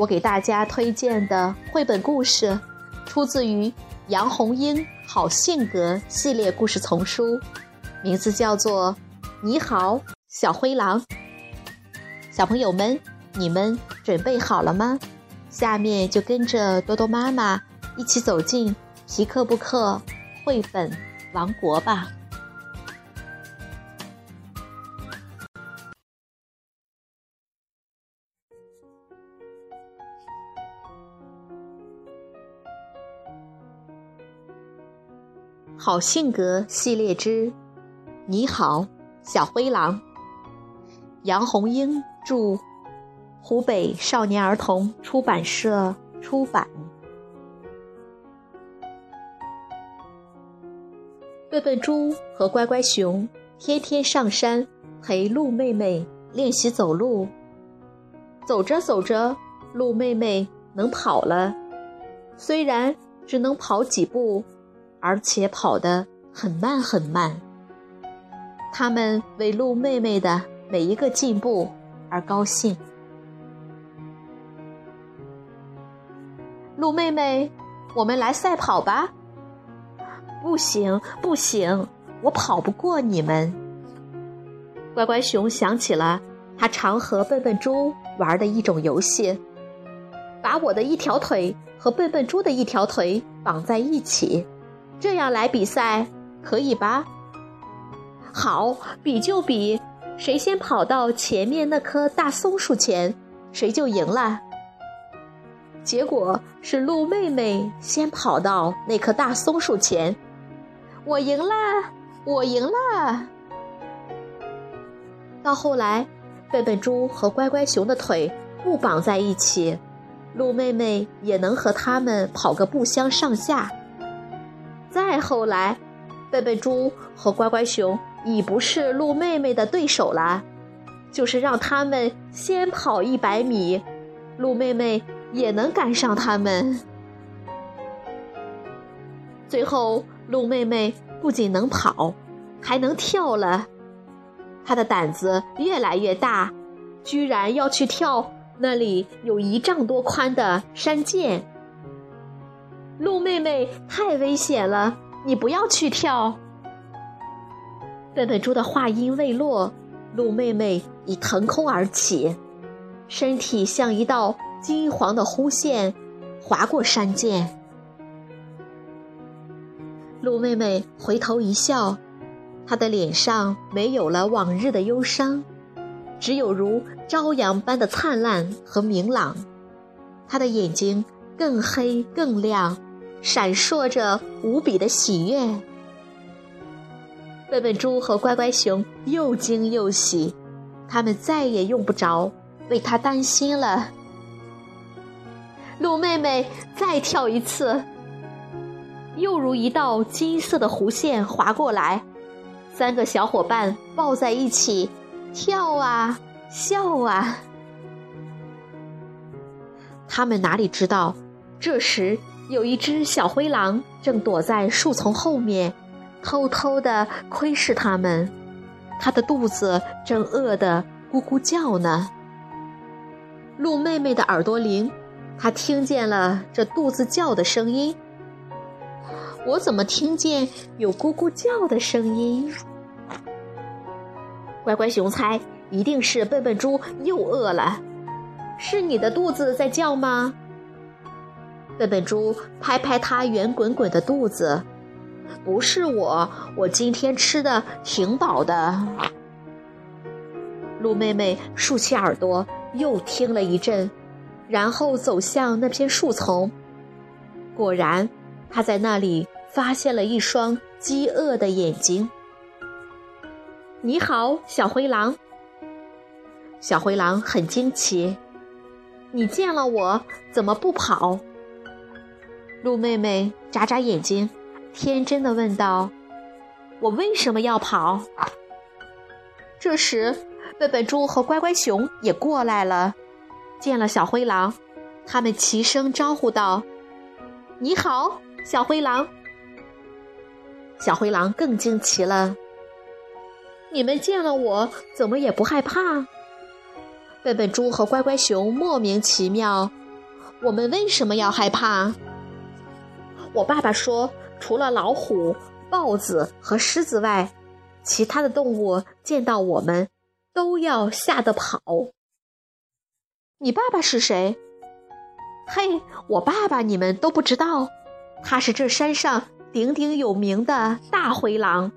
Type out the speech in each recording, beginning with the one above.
我给大家推荐的绘本故事，出自于杨红樱好性格系列故事丛书，名字叫做《你好，小灰狼》。小朋友们，你们准备好了吗？下面就跟着多多妈妈一起走进皮克布克绘本王国吧。好性格系列之，你好，小灰狼。杨红樱著，湖北少年儿童出版社出版。笨笨猪和乖乖熊天天上山陪鹿妹妹练习走路。走着走着，鹿妹妹能跑了，虽然只能跑几步。而且跑得很慢很慢。他们为鹿妹妹的每一个进步而高兴。鹿妹妹，我们来赛跑吧！不行不行，我跑不过你们。乖乖熊想起了他常和笨笨猪玩的一种游戏，把我的一条腿和笨笨猪的一条腿绑在一起。这样来比赛可以吧？好，比就比，谁先跑到前面那棵大松树前，谁就赢了。结果是鹿妹妹先跑到那棵大松树前，我赢了，我赢了。到后来，笨笨猪和乖乖熊的腿不绑在一起，鹿妹妹也能和他们跑个不相上下。再后来，笨笨猪和乖乖熊已不是鹿妹妹的对手了。就是让他们先跑一百米，鹿妹妹也能赶上他们。最后，鹿妹妹不仅能跑，还能跳了。她的胆子越来越大，居然要去跳那里有一丈多宽的山涧。鹿妹妹太危险了，你不要去跳。笨笨猪的话音未落，鹿妹妹已腾空而起，身体像一道金黄的弧线，划过山涧。鹿妹妹回头一笑，她的脸上没有了往日的忧伤，只有如朝阳般的灿烂和明朗。她的眼睛更黑更亮。闪烁着无比的喜悦，笨笨猪和乖乖熊又惊又喜，他们再也用不着为他担心了。鹿妹妹再跳一次，又如一道金色的弧线划过来，三个小伙伴抱在一起，跳啊笑啊。他们哪里知道，这时。有一只小灰狼正躲在树丛后面，偷偷地窥视他们。它的肚子正饿得咕咕叫呢。鹿妹妹的耳朵灵，她听见了这肚子叫的声音。我怎么听见有咕咕叫的声音？乖乖熊猜，一定是笨笨猪又饿了。是你的肚子在叫吗？笨笨猪拍拍它圆滚滚的肚子，不是我，我今天吃的挺饱的。鹿妹妹竖起耳朵，又听了一阵，然后走向那片树丛。果然，她在那里发现了一双饥饿的眼睛。你好，小灰狼。小灰狼很惊奇，你见了我怎么不跑？鹿妹妹眨眨眼睛，天真的问道：“我为什么要跑？”这时，笨笨猪和乖乖熊也过来了，见了小灰狼，他们齐声招呼道：“你好，小灰狼。”小灰狼更惊奇了：“你们见了我，怎么也不害怕？”笨笨猪和乖乖熊莫名其妙：“我们为什么要害怕？”我爸爸说，除了老虎、豹子和狮子外，其他的动物见到我们都要吓得跑。你爸爸是谁？嘿，我爸爸你们都不知道，他是这山上鼎鼎有名的大灰狼。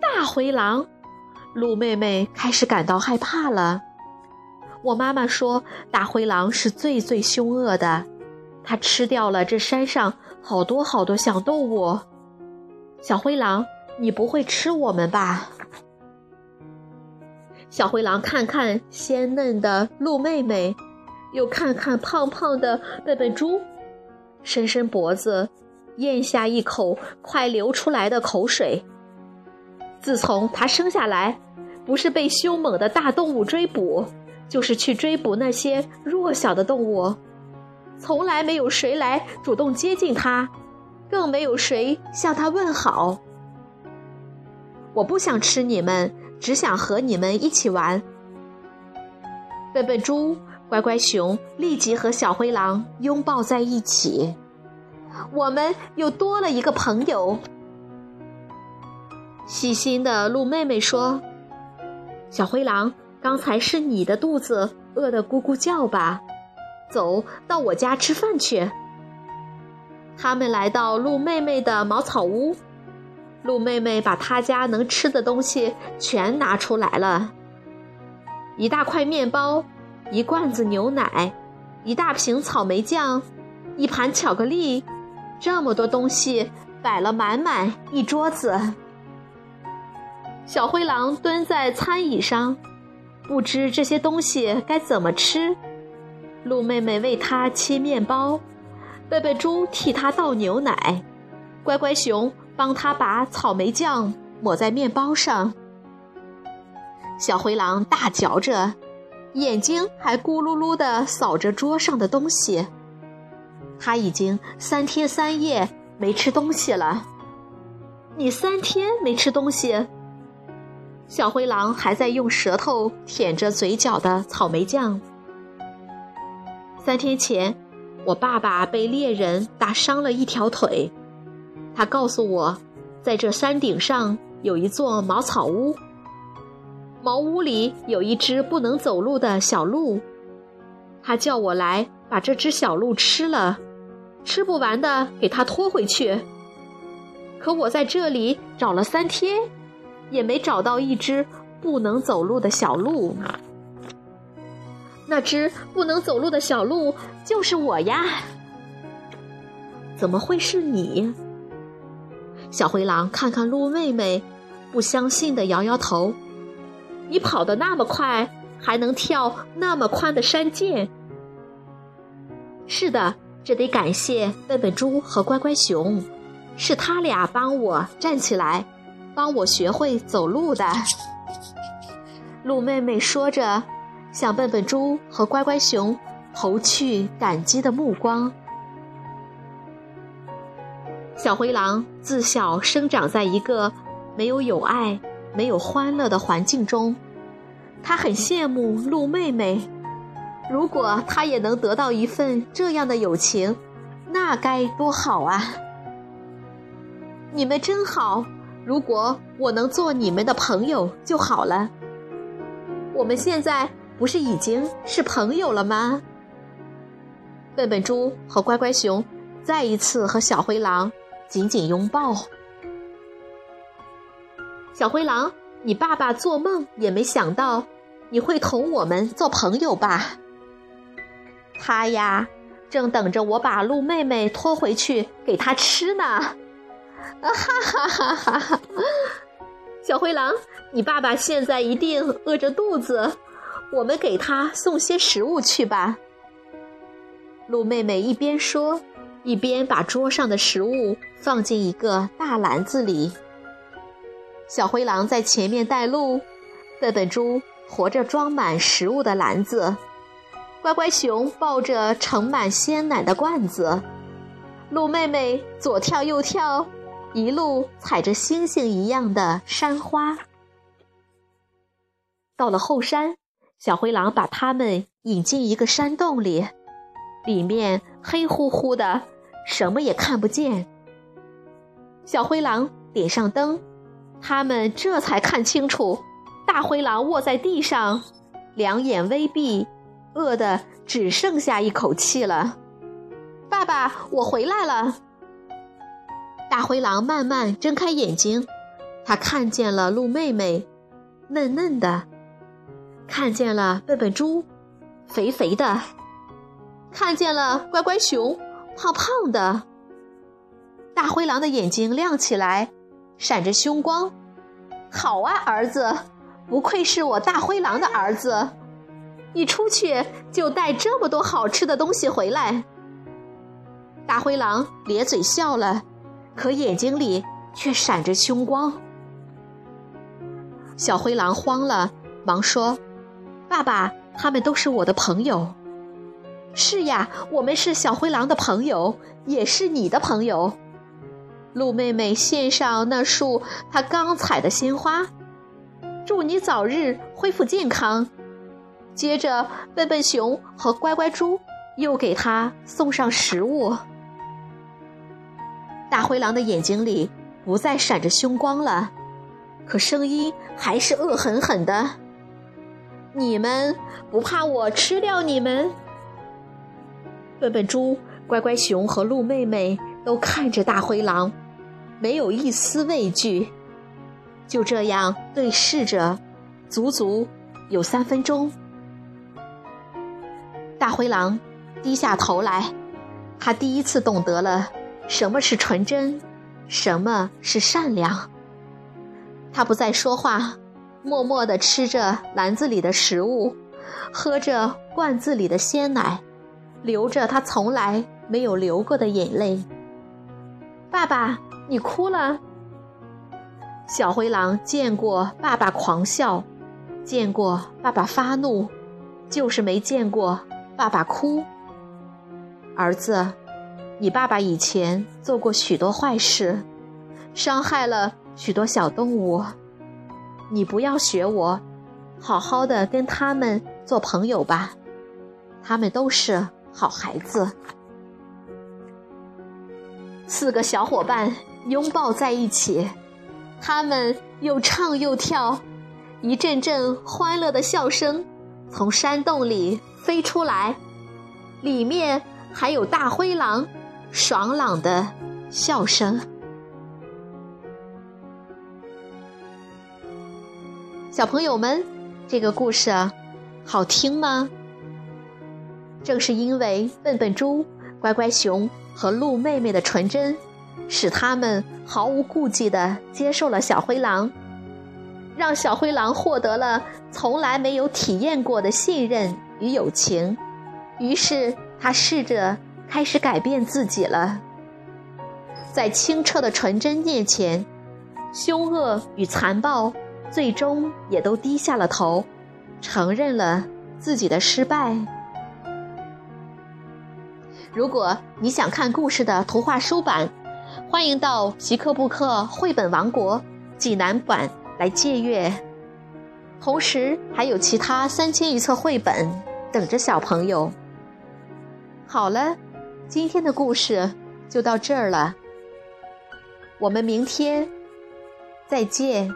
大灰狼，鹿妹妹开始感到害怕了。我妈妈说，大灰狼是最最凶恶的。它吃掉了这山上好多好多小动物。小灰狼，你不会吃我们吧？小灰狼看看鲜嫩的鹿妹妹，又看看胖胖的笨笨猪，伸伸脖子，咽下一口快流出来的口水。自从它生下来，不是被凶猛的大动物追捕，就是去追捕那些弱小的动物。从来没有谁来主动接近他，更没有谁向他问好。我不想吃你们，只想和你们一起玩。笨笨猪、乖乖熊立即和小灰狼拥抱在一起，我们又多了一个朋友。细心的鹿妹妹说：“小灰狼，刚才是你的肚子饿得咕咕叫吧？”走到我家吃饭去。他们来到鹿妹妹的茅草屋，鹿妹妹把她家能吃的东西全拿出来了：一大块面包，一罐子牛奶，一大瓶草莓酱，一盘巧克力，这么多东西摆了满满一桌子。小灰狼蹲在餐椅上，不知这些东西该怎么吃。鹿妹妹为它切面包，贝贝猪替它倒牛奶，乖乖熊帮它把草莓酱抹在面包上。小灰狼大嚼着，眼睛还咕噜噜地扫着桌上的东西。它已经三天三夜没吃东西了。你三天没吃东西？小灰狼还在用舌头舔着嘴角的草莓酱。三天前，我爸爸被猎人打伤了一条腿。他告诉我，在这山顶上有一座茅草屋，茅屋里有一只不能走路的小鹿。他叫我来把这只小鹿吃了，吃不完的给他拖回去。可我在这里找了三天，也没找到一只不能走路的小鹿。那只不能走路的小鹿就是我呀！怎么会是你？小灰狼看看鹿妹妹，不相信的摇摇头：“你跑得那么快，还能跳那么宽的山涧？”是的，这得感谢笨笨猪和乖乖熊，是他俩帮我站起来，帮我学会走路的。鹿妹妹说着。向笨笨猪和乖乖熊投去感激的目光。小灰狼自小生长在一个没有友爱、没有欢乐的环境中，他很羡慕鹿妹妹。如果他也能得到一份这样的友情，那该多好啊！你们真好，如果我能做你们的朋友就好了。我们现在。不是已经是朋友了吗？笨笨猪和乖乖熊再一次和小灰狼紧紧拥抱。小灰狼，你爸爸做梦也没想到你会同我们做朋友吧？他呀，正等着我把鹿妹妹拖回去给他吃呢。啊哈哈哈哈哈！小灰狼，你爸爸现在一定饿着肚子。我们给他送些食物去吧。鹿妹妹一边说，一边把桌上的食物放进一个大篮子里。小灰狼在前面带路，笨笨猪驮着装满食物的篮子，乖乖熊抱着盛满鲜奶的罐子，鹿妹妹左跳右跳，一路踩着星星一样的山花。到了后山，小灰狼把它们引进一个山洞里，里面黑乎乎的，什么也看不见。小灰狼点上灯。他们这才看清楚，大灰狼卧在地上，两眼微闭，饿得只剩下一口气了。爸爸，我回来了。大灰狼慢慢睁开眼睛，他看见了鹿妹妹，嫩嫩的；看见了笨笨猪，肥肥的；看见了乖乖熊，胖胖的。大灰狼的眼睛亮起来。闪着凶光，好啊，儿子，不愧是我大灰狼的儿子，一出去就带这么多好吃的东西回来。大灰狼咧嘴笑了，可眼睛里却闪着凶光。小灰狼慌了，忙说：“爸爸，他们都是我的朋友。”“是呀，我们是小灰狼的朋友，也是你的朋友。”鹿妹妹献上那束她刚采的鲜花，祝你早日恢复健康。接着，笨笨熊和乖乖猪又给她送上食物。大灰狼的眼睛里不再闪着凶光了，可声音还是恶狠狠的：“你们不怕我吃掉你们？”笨笨猪、乖乖熊和鹿妹妹都看着大灰狼。没有一丝畏惧，就这样对视着，足足有三分钟。大灰狼低下头来，他第一次懂得了什么是纯真，什么是善良。他不再说话，默默地吃着篮子里的食物，喝着罐子里的鲜奶，流着他从来没有流过的眼泪。爸爸。你哭了。小灰狼见过爸爸狂笑，见过爸爸发怒，就是没见过爸爸哭。儿子，你爸爸以前做过许多坏事，伤害了许多小动物。你不要学我，好好的跟他们做朋友吧，他们都是好孩子。四个小伙伴。拥抱在一起，他们又唱又跳，一阵阵欢乐的笑声从山洞里飞出来，里面还有大灰狼爽朗的笑声。小朋友们，这个故事好听吗？正是因为笨笨猪、乖乖熊和鹿妹妹的纯真。使他们毫无顾忌地接受了小灰狼，让小灰狼获得了从来没有体验过的信任与友情。于是，他试着开始改变自己了。在清澈的纯真面前，凶恶与残暴最终也都低下了头，承认了自己的失败。如果你想看故事的图画书版，欢迎到皮克布克绘本王国济南馆来借阅，同时还有其他三千余册绘本等着小朋友。好了，今天的故事就到这儿了，我们明天再见。